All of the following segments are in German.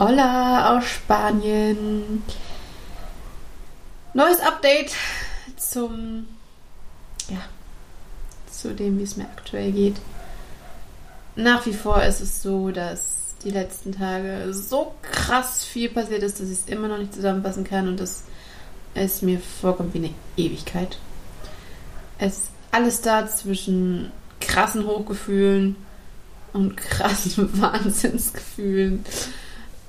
Hola aus Spanien. Neues Update zum, ja, zu dem, wie es mir aktuell geht. Nach wie vor ist es so, dass die letzten Tage so krass viel passiert ist, dass ich es immer noch nicht zusammenfassen kann und das es mir vorkommt wie eine Ewigkeit. Es ist alles da zwischen krassen Hochgefühlen und krassen Wahnsinnsgefühlen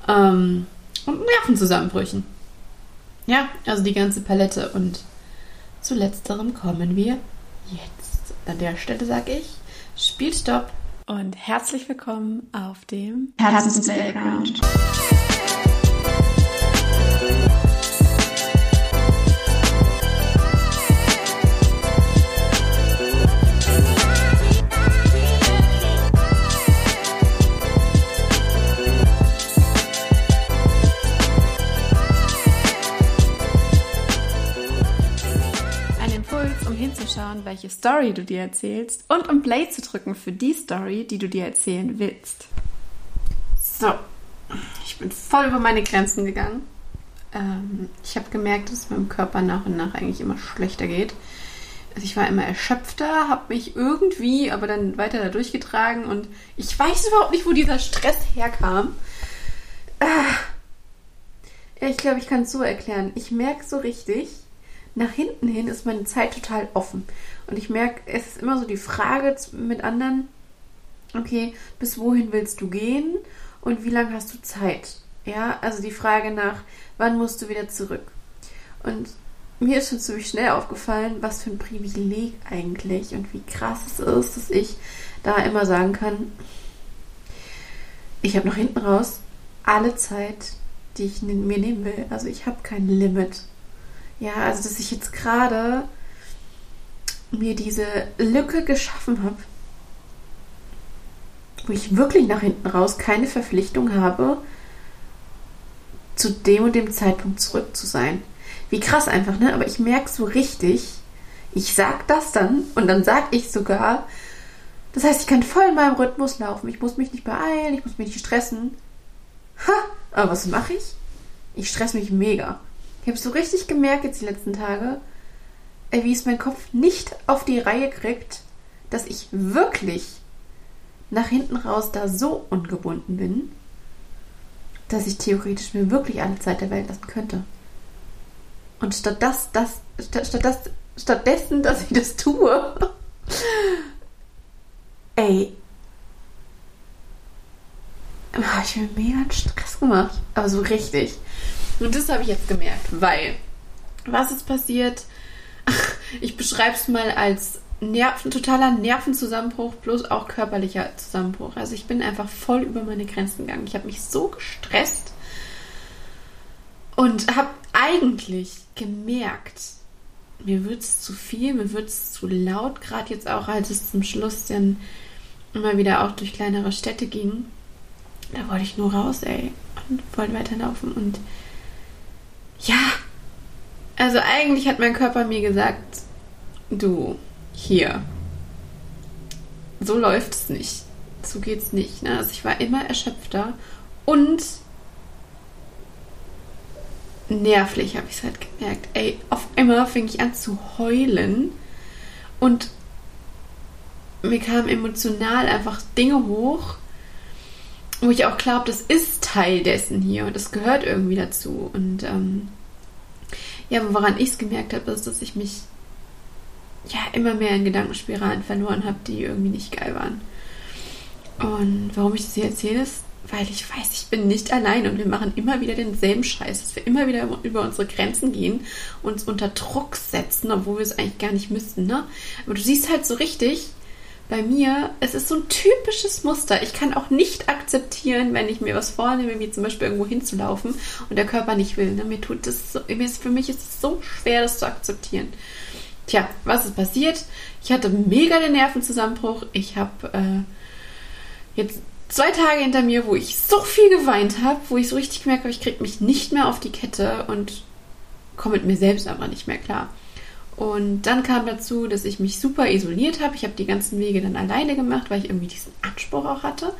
ähm, und Nervenzusammenbrüchen. Ja, also die ganze Palette und zu letzterem kommen wir jetzt. An der Stelle sage ich, Spielstopp und herzlich willkommen auf dem Herzens-Playground. Hinzuschauen, welche Story du dir erzählst und um Play zu drücken für die Story, die du dir erzählen willst. So, ich bin voll über meine Grenzen gegangen. Ähm, ich habe gemerkt, dass es meinem Körper nach und nach eigentlich immer schlechter geht. Also ich war immer erschöpfter, habe mich irgendwie aber dann weiter da durchgetragen und ich weiß überhaupt nicht, wo dieser Stress herkam. Ah. Ich glaube, ich kann es so erklären. Ich merke so richtig, nach hinten hin ist meine Zeit total offen. Und ich merke, es ist immer so die Frage mit anderen, okay, bis wohin willst du gehen und wie lange hast du Zeit? Ja, also die Frage nach, wann musst du wieder zurück? Und mir ist schon ziemlich schnell aufgefallen, was für ein Privileg eigentlich und wie krass es ist, dass ich da immer sagen kann, ich habe nach hinten raus alle Zeit, die ich mir nehmen will. Also ich habe kein Limit. Ja, also dass ich jetzt gerade mir diese Lücke geschaffen habe, wo ich wirklich nach hinten raus keine Verpflichtung habe, zu dem und dem Zeitpunkt zurück zu sein. Wie krass einfach, ne? Aber ich merke so richtig, ich sag das dann und dann sag ich sogar, das heißt, ich kann voll in meinem Rhythmus laufen. Ich muss mich nicht beeilen, ich muss mich nicht stressen. Ha! Aber was mache ich? Ich stress mich mega. Ich habe so richtig gemerkt jetzt die letzten Tage, wie es mein Kopf nicht auf die Reihe kriegt, dass ich wirklich nach hinten raus da so ungebunden bin, dass ich theoretisch mir wirklich alle Zeit der Welt lassen könnte. Und statt das, das, statt, statt das, stattdessen, dass ich das tue, ey, habe ich mir mega Stress gemacht. Aber so richtig. Und das habe ich jetzt gemerkt, weil was ist passiert? Ich beschreibe es mal als Nerven, totaler Nervenzusammenbruch, bloß auch körperlicher Zusammenbruch. Also ich bin einfach voll über meine Grenzen gegangen. Ich habe mich so gestresst und habe eigentlich gemerkt, mir wird es zu viel, mir wird es zu laut, gerade jetzt auch, als es zum Schluss dann immer wieder auch durch kleinere Städte ging. Da wollte ich nur raus, ey, und wollte weiterlaufen und ja, also eigentlich hat mein Körper mir gesagt, du, hier, so läuft es nicht. So geht's nicht. Ne? Also ich war immer erschöpfter und nervlich habe ich es halt gemerkt. Ey, auf einmal fing ich an zu heulen und mir kamen emotional einfach Dinge hoch, wo ich auch glaube, das ist Teil dessen hier und das gehört irgendwie dazu. Und ähm, ja, woran ich es gemerkt habe, ist, dass ich mich ja immer mehr in Gedankenspiralen verloren habe, die irgendwie nicht geil waren. Und warum ich das hier erzähle, ist, weil ich weiß, ich bin nicht allein und wir machen immer wieder denselben Scheiß, dass wir immer wieder über unsere Grenzen gehen, uns unter Druck setzen, obwohl wir es eigentlich gar nicht müssten, ne? Aber du siehst halt so richtig, bei mir, es ist so ein typisches Muster. Ich kann auch nicht akzeptieren, wenn ich mir was vornehme, wie zum Beispiel irgendwo hinzulaufen und der Körper nicht will. Ne? Mir tut das so, für mich ist es so schwer, das zu akzeptieren. Tja, was ist passiert? Ich hatte mega den Nervenzusammenbruch. Ich habe äh, jetzt zwei Tage hinter mir, wo ich so viel geweint habe, wo ich so richtig gemerkt habe, ich kriege mich nicht mehr auf die Kette und komme mit mir selbst aber nicht mehr klar. Und dann kam dazu, dass ich mich super isoliert habe. Ich habe die ganzen Wege dann alleine gemacht, weil ich irgendwie diesen Anspruch auch hatte.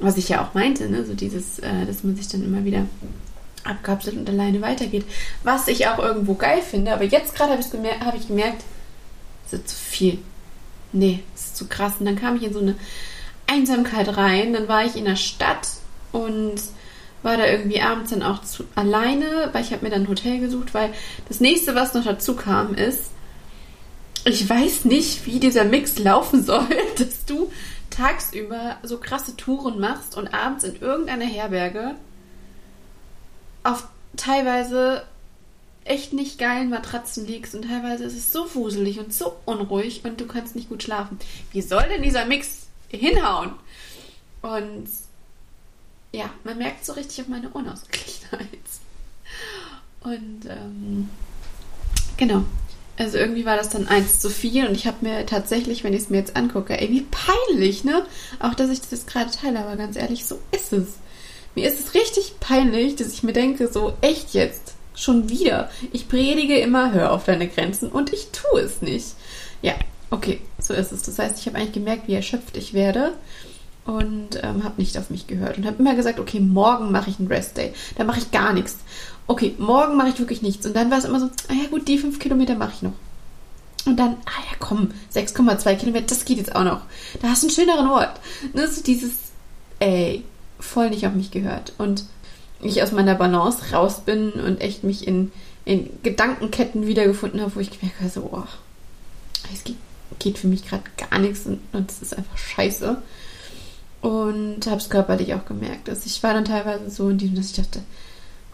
Was ich ja auch meinte, ne? so dieses, äh, dass man sich dann immer wieder abkapselt und alleine weitergeht. Was ich auch irgendwo geil finde, aber jetzt gerade habe gemer hab ich gemerkt, es ist zu viel. Nee, es ist zu krass. Und dann kam ich in so eine Einsamkeit rein. Dann war ich in der Stadt und war da irgendwie abends dann auch zu, alleine, weil ich habe mir dann ein Hotel gesucht, weil das nächste, was noch dazu kam, ist, ich weiß nicht, wie dieser Mix laufen soll, dass du tagsüber so krasse Touren machst und abends in irgendeiner Herberge auf teilweise echt nicht geilen Matratzen liegst und teilweise ist es so wuselig und so unruhig und du kannst nicht gut schlafen. Wie soll denn dieser Mix hinhauen? Und ja, man merkt so richtig auf meine Unausgeglichenheit. Und ähm, genau. Also irgendwie war das dann eins zu viel und ich habe mir tatsächlich, wenn ich es mir jetzt angucke, ey, wie peinlich, ne? Auch, dass ich das jetzt gerade teile, aber ganz ehrlich, so ist es. Mir ist es richtig peinlich, dass ich mir denke, so echt jetzt, schon wieder. Ich predige immer, hör auf deine Grenzen und ich tue es nicht. Ja, okay, so ist es. Das heißt, ich habe eigentlich gemerkt, wie erschöpft ich werde und ähm, habe nicht auf mich gehört und habe immer gesagt, okay, morgen mache ich einen Rest Day. Da mache ich gar nichts. Okay, morgen mache ich wirklich nichts. Und dann war es immer so, ah ja gut, die fünf Kilometer mache ich noch. Und dann, ah ja komm, 6,2 Kilometer, das geht jetzt auch noch. Da hast du einen schöneren Ort. Ne, so dieses, ey, voll nicht auf mich gehört. Und ich aus meiner Balance raus bin und echt mich in, in Gedankenketten wiedergefunden habe, wo ich gemerkt habe, so, oh, es geht, geht für mich gerade gar nichts und es ist einfach scheiße. Und habe es körperlich auch gemerkt. Also ich war dann teilweise so in diesem, dass ich dachte,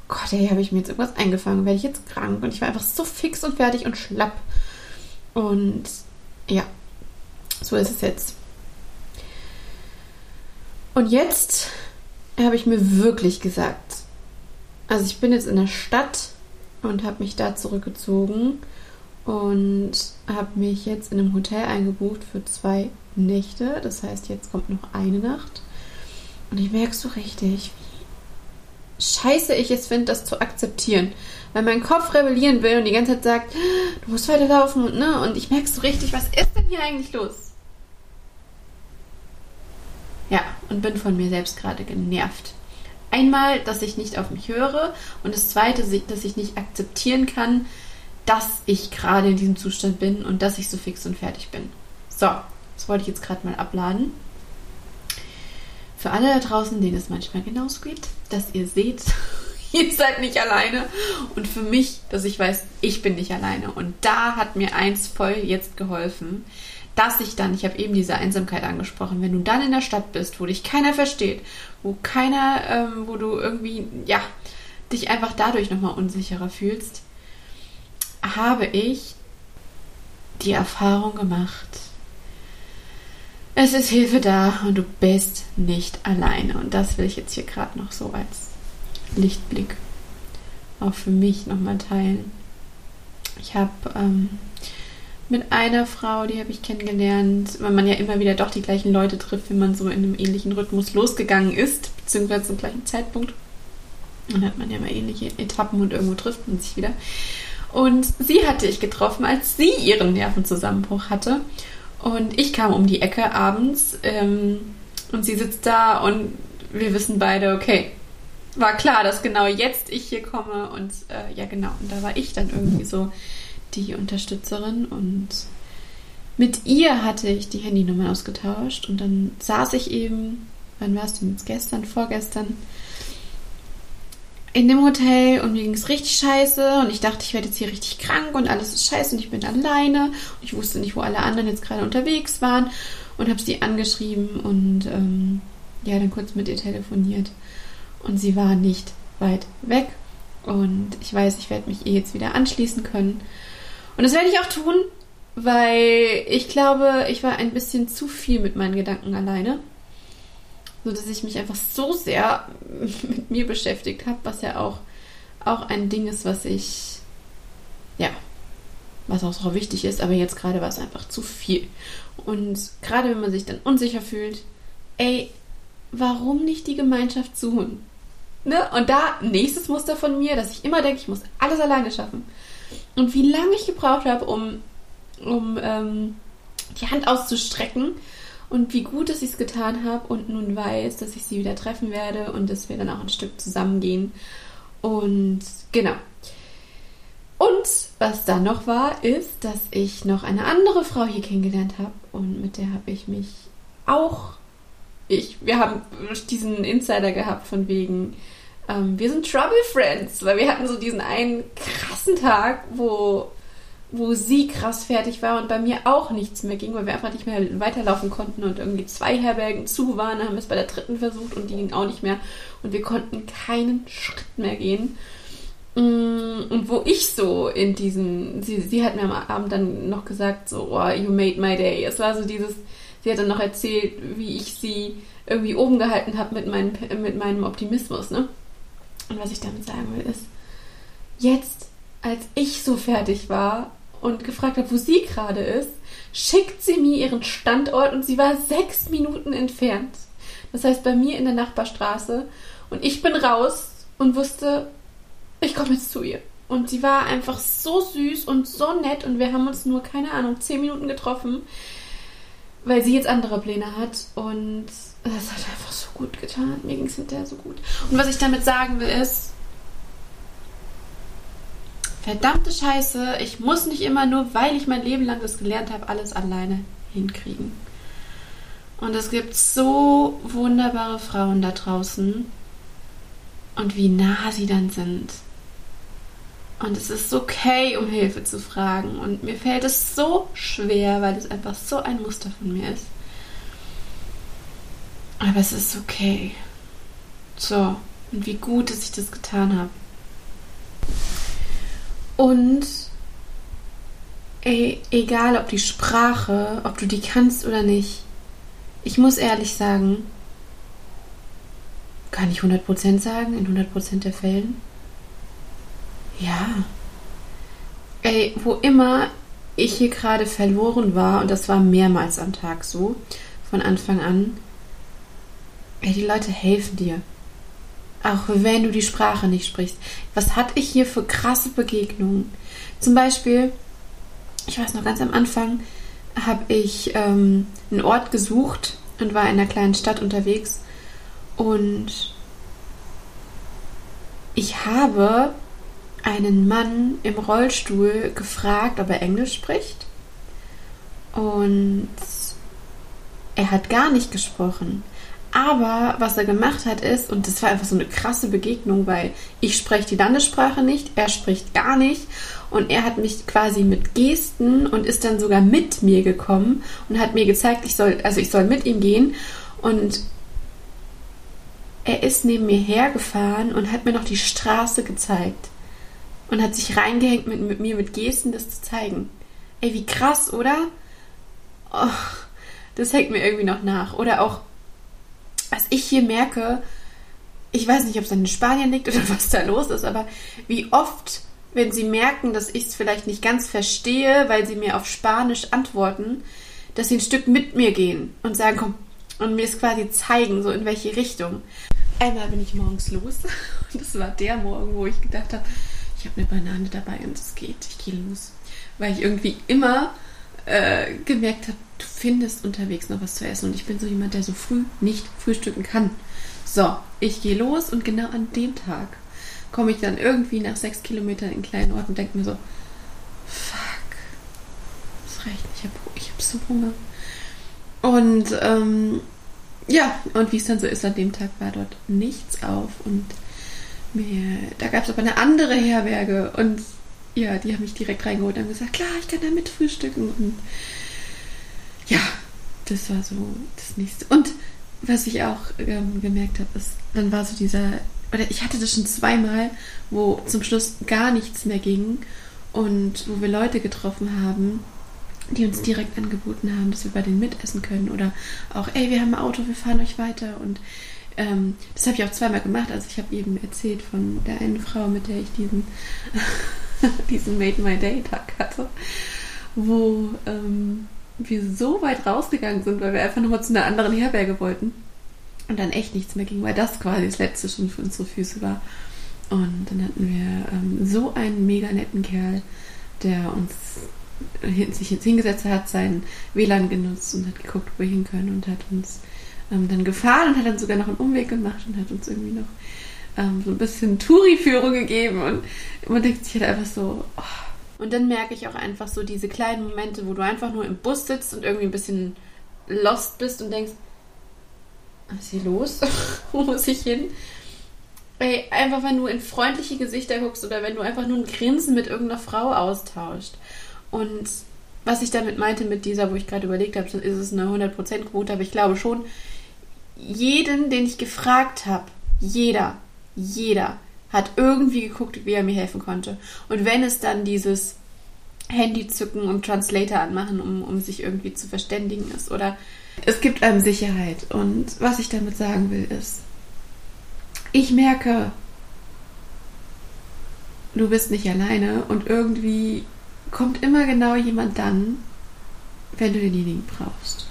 Gott, ey, habe ich mir jetzt irgendwas eingefangen, werde ich jetzt krank? Und ich war einfach so fix und fertig und schlapp. Und ja, so ist es jetzt. Und jetzt habe ich mir wirklich gesagt, also ich bin jetzt in der Stadt und habe mich da zurückgezogen und habe mich jetzt in einem Hotel eingebucht für zwei Nächte. Das heißt, jetzt kommt noch eine Nacht. Und ich merke so richtig, wie scheiße ich es finde, das zu akzeptieren. Weil mein Kopf rebellieren will und die ganze Zeit sagt, du musst weiterlaufen und ne? Und ich merke so richtig, was ist denn hier eigentlich los? Ja, und bin von mir selbst gerade genervt. Einmal, dass ich nicht auf mich höre und das zweite, dass ich nicht akzeptieren kann, dass ich gerade in diesem Zustand bin und dass ich so fix und fertig bin. So, das wollte ich jetzt gerade mal abladen. Für alle da draußen, denen es manchmal genauso geht, dass ihr seht, ihr seid nicht alleine. Und für mich, dass ich weiß, ich bin nicht alleine. Und da hat mir eins voll jetzt geholfen, dass ich dann, ich habe eben diese Einsamkeit angesprochen, wenn du dann in der Stadt bist, wo dich keiner versteht, wo keiner, ähm, wo du irgendwie, ja, dich einfach dadurch nochmal unsicherer fühlst, habe ich die Erfahrung gemacht, es ist Hilfe da und du bist nicht alleine. Und das will ich jetzt hier gerade noch so als Lichtblick auch für mich nochmal teilen. Ich habe ähm, mit einer Frau, die habe ich kennengelernt, weil man ja immer wieder doch die gleichen Leute trifft, wenn man so in einem ähnlichen Rhythmus losgegangen ist, beziehungsweise zum gleichen Zeitpunkt. Dann hat man ja mal ähnliche Etappen und irgendwo trifft man sich wieder. Und sie hatte ich getroffen, als sie ihren Nervenzusammenbruch hatte. Und ich kam um die Ecke abends ähm, und sie sitzt da und wir wissen beide, okay, war klar, dass genau jetzt ich hier komme und äh, ja genau, und da war ich dann irgendwie so die Unterstützerin und mit ihr hatte ich die Handynummer ausgetauscht und dann saß ich eben, wann warst du jetzt? Gestern, vorgestern, in dem Hotel und mir ging es richtig scheiße und ich dachte, ich werde jetzt hier richtig krank und alles ist scheiße und ich bin alleine. Und ich wusste nicht, wo alle anderen jetzt gerade unterwegs waren und habe sie angeschrieben und ähm, ja, dann kurz mit ihr telefoniert. Und sie war nicht weit weg und ich weiß, ich werde mich ihr jetzt wieder anschließen können. Und das werde ich auch tun, weil ich glaube, ich war ein bisschen zu viel mit meinen Gedanken alleine so dass ich mich einfach so sehr mit mir beschäftigt habe, was ja auch, auch ein Ding ist, was ich, ja, was auch so wichtig ist, aber jetzt gerade war es einfach zu viel. Und gerade wenn man sich dann unsicher fühlt, ey, warum nicht die Gemeinschaft suchen? Ne? Und da nächstes Muster von mir, dass ich immer denke, ich muss alles alleine schaffen. Und wie lange ich gebraucht habe, um, um ähm, die Hand auszustrecken und wie gut, dass ich es getan habe und nun weiß, dass ich sie wieder treffen werde und dass wir dann auch ein Stück zusammengehen. Und genau. Und was dann noch war, ist, dass ich noch eine andere Frau hier kennengelernt habe und mit der habe ich mich auch. Ich, wir haben diesen Insider gehabt von wegen, ähm, wir sind Trouble Friends, weil wir hatten so diesen einen krassen Tag, wo wo sie krass fertig war und bei mir auch nichts mehr ging, weil wir einfach nicht mehr weiterlaufen konnten und irgendwie zwei Herbergen zu waren. Dann haben wir es bei der dritten versucht und die ging auch nicht mehr und wir konnten keinen Schritt mehr gehen. Mm, und wo ich so in diesem, sie, sie hat mir am Abend dann noch gesagt, so, oh, you made my day. Es war so dieses, sie hat dann noch erzählt, wie ich sie irgendwie oben gehalten habe mit, meinem, mit meinem Optimismus, ne? Und was ich damit sagen will, ist, jetzt, als ich so fertig war, und gefragt habe, wo sie gerade ist, schickt sie mir ihren Standort und sie war sechs Minuten entfernt. Das heißt, bei mir in der Nachbarstraße. Und ich bin raus und wusste, ich komme jetzt zu ihr. Und sie war einfach so süß und so nett und wir haben uns nur, keine Ahnung, zehn Minuten getroffen, weil sie jetzt andere Pläne hat. Und das hat einfach so gut getan. Mir ging es hinterher so gut. Und was ich damit sagen will, ist, verdammte Scheiße, ich muss nicht immer nur, weil ich mein Leben lang das gelernt habe, alles alleine hinkriegen. Und es gibt so wunderbare Frauen da draußen und wie nah sie dann sind. Und es ist okay, um Hilfe zu fragen. Und mir fällt es so schwer, weil es einfach so ein Muster von mir ist. Aber es ist okay. So, und wie gut, dass ich das getan habe. Und ey, egal ob die Sprache, ob du die kannst oder nicht, ich muss ehrlich sagen, kann ich 100% sagen, in 100% der Fällen? Ja. Ey, wo immer ich hier gerade verloren war, und das war mehrmals am Tag so, von Anfang an, ey, die Leute helfen dir. Auch wenn du die Sprache nicht sprichst. Was hatte ich hier für krasse Begegnungen? Zum Beispiel, ich weiß noch ganz am Anfang, habe ich ähm, einen Ort gesucht und war in einer kleinen Stadt unterwegs. Und ich habe einen Mann im Rollstuhl gefragt, ob er Englisch spricht. Und er hat gar nicht gesprochen. Aber was er gemacht hat ist, und das war einfach so eine krasse Begegnung, weil ich spreche die Landessprache nicht, er spricht gar nicht und er hat mich quasi mit Gesten und ist dann sogar mit mir gekommen und hat mir gezeigt, ich soll, also ich soll mit ihm gehen und er ist neben mir hergefahren und hat mir noch die Straße gezeigt und hat sich reingehängt mit, mit mir mit Gesten das zu zeigen. Ey, wie krass, oder? Oh, das hängt mir irgendwie noch nach. Oder auch was ich hier merke, ich weiß nicht, ob es an Spanien liegt oder was da los ist, aber wie oft, wenn sie merken, dass ich es vielleicht nicht ganz verstehe, weil sie mir auf Spanisch antworten, dass sie ein Stück mit mir gehen und sagen, komm, und mir es quasi zeigen, so in welche Richtung. Einmal bin ich morgens los und das war der Morgen, wo ich gedacht habe, ich habe eine Banane dabei und es geht, ich gehe los. Weil ich irgendwie immer äh, gemerkt habe, du findest unterwegs noch was zu essen. Und ich bin so jemand, der so früh nicht frühstücken kann. So, ich gehe los und genau an dem Tag komme ich dann irgendwie nach sechs Kilometern in einen kleinen Ort und denke mir so, fuck, das reicht nicht, ich habe hab so Hunger. Und ähm, ja, und wie es dann so ist, an dem Tag war dort nichts auf und mir, da gab es aber eine andere Herberge und ja, die haben mich direkt reingeholt und haben gesagt, klar, ich kann da mit frühstücken. Und ja, das war so das nächste. Und was ich auch ähm, gemerkt habe, ist, dann war so dieser, oder ich hatte das schon zweimal, wo zum Schluss gar nichts mehr ging und wo wir Leute getroffen haben, die uns direkt angeboten haben, dass wir bei denen mitessen können oder auch, ey, wir haben ein Auto, wir fahren euch weiter und ähm, das habe ich auch zweimal gemacht. Also ich habe eben erzählt von der einen Frau, mit der ich diesen diesen Made My Day Tag hatte, wo ähm, wir so weit rausgegangen sind, weil wir einfach nochmal zu einer anderen Herberge wollten und dann echt nichts mehr ging, weil das quasi das letzte schon für unsere Füße war. Und dann hatten wir ähm, so einen mega netten Kerl, der uns sich jetzt hingesetzt hat, sein WLAN genutzt und hat geguckt, wo wir hin können und hat uns ähm, dann gefahren und hat dann sogar noch einen Umweg gemacht und hat uns irgendwie noch ähm, so ein bisschen Touri-Führung gegeben und man denkt sich halt einfach so, oh. Und dann merke ich auch einfach so diese kleinen Momente, wo du einfach nur im Bus sitzt und irgendwie ein bisschen lost bist und denkst, was ist hier los? wo muss ich hin? Ey, einfach wenn du in freundliche Gesichter guckst oder wenn du einfach nur ein Grinsen mit irgendeiner Frau austauscht. Und was ich damit meinte mit dieser, wo ich gerade überlegt habe, ist es eine 100% Quote, aber ich glaube schon, jeden, den ich gefragt habe, jeder, jeder hat irgendwie geguckt, wie er mir helfen konnte. Und wenn es dann dieses Handy zücken und Translator anmachen, um, um sich irgendwie zu verständigen ist, oder es gibt einem Sicherheit. Und was ich damit sagen will, ist, ich merke, du bist nicht alleine und irgendwie kommt immer genau jemand dann, wenn du denjenigen brauchst.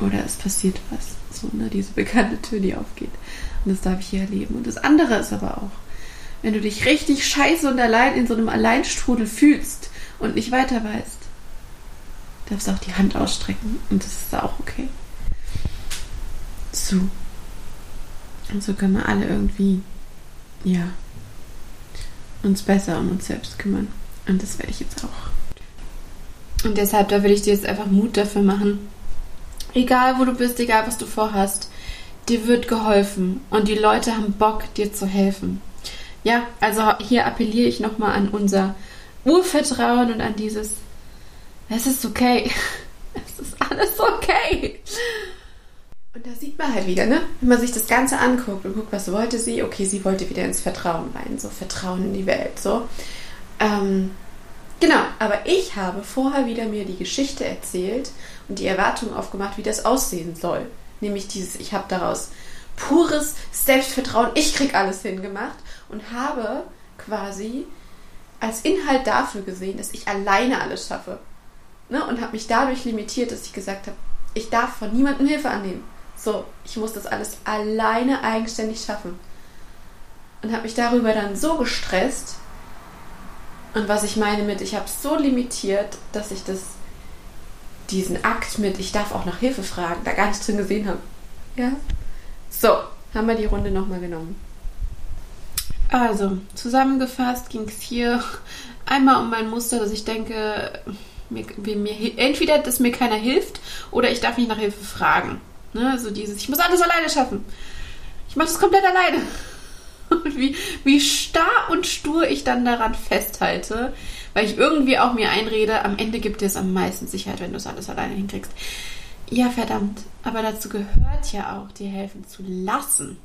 Oder es passiert was. So, ne, diese bekannte Tür, die aufgeht. Und das darf ich hier erleben. Und das andere ist aber auch, wenn du dich richtig scheiße und allein in so einem Alleinstrudel fühlst und nicht weiter weißt, darfst du auch die Hand ausstrecken und das ist auch okay. So. Und so können wir alle irgendwie, ja, uns besser um uns selbst kümmern. Und das werde ich jetzt auch. Und deshalb, da will ich dir jetzt einfach Mut dafür machen. Egal wo du bist, egal was du vorhast, dir wird geholfen und die Leute haben Bock, dir zu helfen. Ja, also hier appelliere ich nochmal an unser Urvertrauen und an dieses, es ist okay. Es ist alles okay. Und da sieht man halt wieder, ne? Wenn man sich das Ganze anguckt und guckt, was wollte sie? Okay, sie wollte wieder ins Vertrauen rein, so Vertrauen in die Welt, so. Ähm, genau, aber ich habe vorher wieder mir die Geschichte erzählt und die Erwartung aufgemacht, wie das aussehen soll. Nämlich dieses, ich habe daraus pures Selbstvertrauen, ich krieg alles hingemacht und habe quasi als Inhalt dafür gesehen, dass ich alleine alles schaffe. Ne? Und habe mich dadurch limitiert, dass ich gesagt habe, ich darf von niemandem Hilfe annehmen. So, ich muss das alles alleine eigenständig schaffen. Und habe mich darüber dann so gestresst. Und was ich meine mit, ich habe so limitiert, dass ich das diesen Akt mit, ich darf auch nach Hilfe fragen, da gar nicht drin gesehen habe. Ja? So, haben wir die Runde nochmal genommen. Also, zusammengefasst ging es hier einmal um mein Muster, dass ich denke, mir, mir, entweder, dass mir keiner hilft oder ich darf nicht nach Hilfe fragen. Ne? Also dieses, ich muss alles alleine schaffen. Ich mache das komplett alleine. Und wie, wie starr und stur ich dann daran festhalte, weil ich irgendwie auch mir einrede, am Ende gibt dir es am meisten Sicherheit, wenn du es alles alleine hinkriegst. Ja, verdammt. Aber dazu gehört ja auch, dir helfen zu lassen.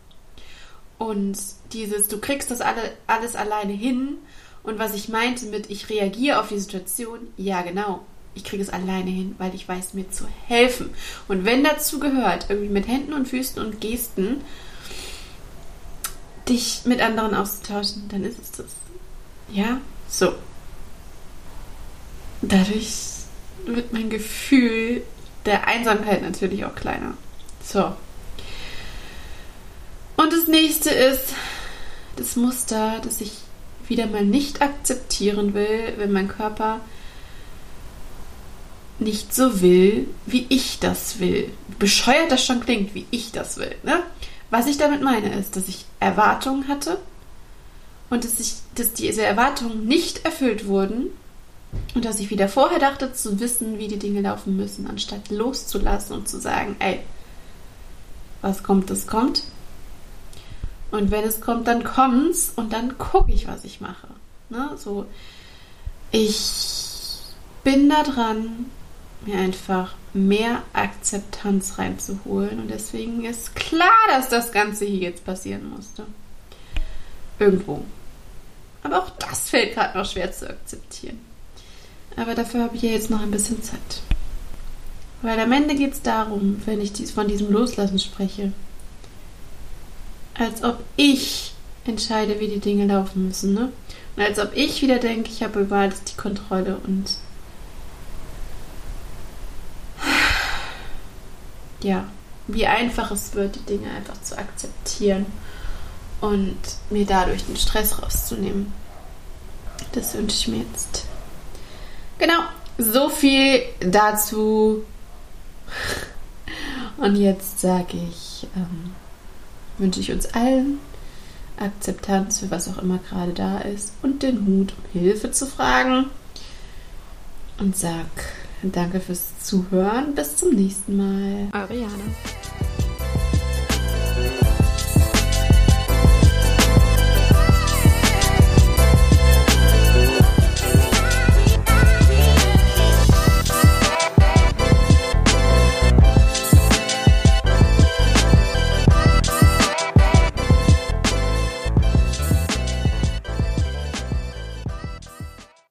Und dieses, du kriegst das alle, alles alleine hin. Und was ich meinte mit, ich reagiere auf die Situation, ja, genau. Ich kriege es alleine hin, weil ich weiß, mir zu helfen. Und wenn dazu gehört, irgendwie mit Händen und Füßen und Gesten, dich mit anderen auszutauschen, dann ist es das. Ja, so dadurch wird mein Gefühl der Einsamkeit natürlich auch kleiner. So. Und das nächste ist das Muster, das ich wieder mal nicht akzeptieren will, wenn mein Körper nicht so will, wie ich das will. Bescheuert das schon klingt, wie ich das will. Ne? Was ich damit meine, ist, dass ich Erwartungen hatte und dass, ich, dass diese Erwartungen nicht erfüllt wurden und dass ich wieder vorher dachte, zu wissen, wie die Dinge laufen müssen, anstatt loszulassen und zu sagen, ey, was kommt, das kommt. Und wenn es kommt, dann kommt's und dann gucke ich, was ich mache. Ne? So, ich bin da dran, mir einfach mehr Akzeptanz reinzuholen. Und deswegen ist klar, dass das Ganze hier jetzt passieren musste. Irgendwo. Aber auch das fällt gerade noch schwer zu akzeptieren. Aber dafür habe ich ja jetzt noch ein bisschen Zeit. Weil am Ende geht es darum, wenn ich von diesem Loslassen spreche, als ob ich entscheide, wie die Dinge laufen müssen. Ne? Und als ob ich wieder denke, ich habe über alles die Kontrolle und ja, wie einfach es wird, die Dinge einfach zu akzeptieren und mir dadurch den Stress rauszunehmen. Das wünsche ich mir jetzt. Genau, so viel dazu. Und jetzt sage ich, ähm, wünsche ich uns allen Akzeptanz für was auch immer gerade da ist und den Mut, um Hilfe zu fragen. Und sag danke fürs Zuhören. Bis zum nächsten Mal. Eure Jana.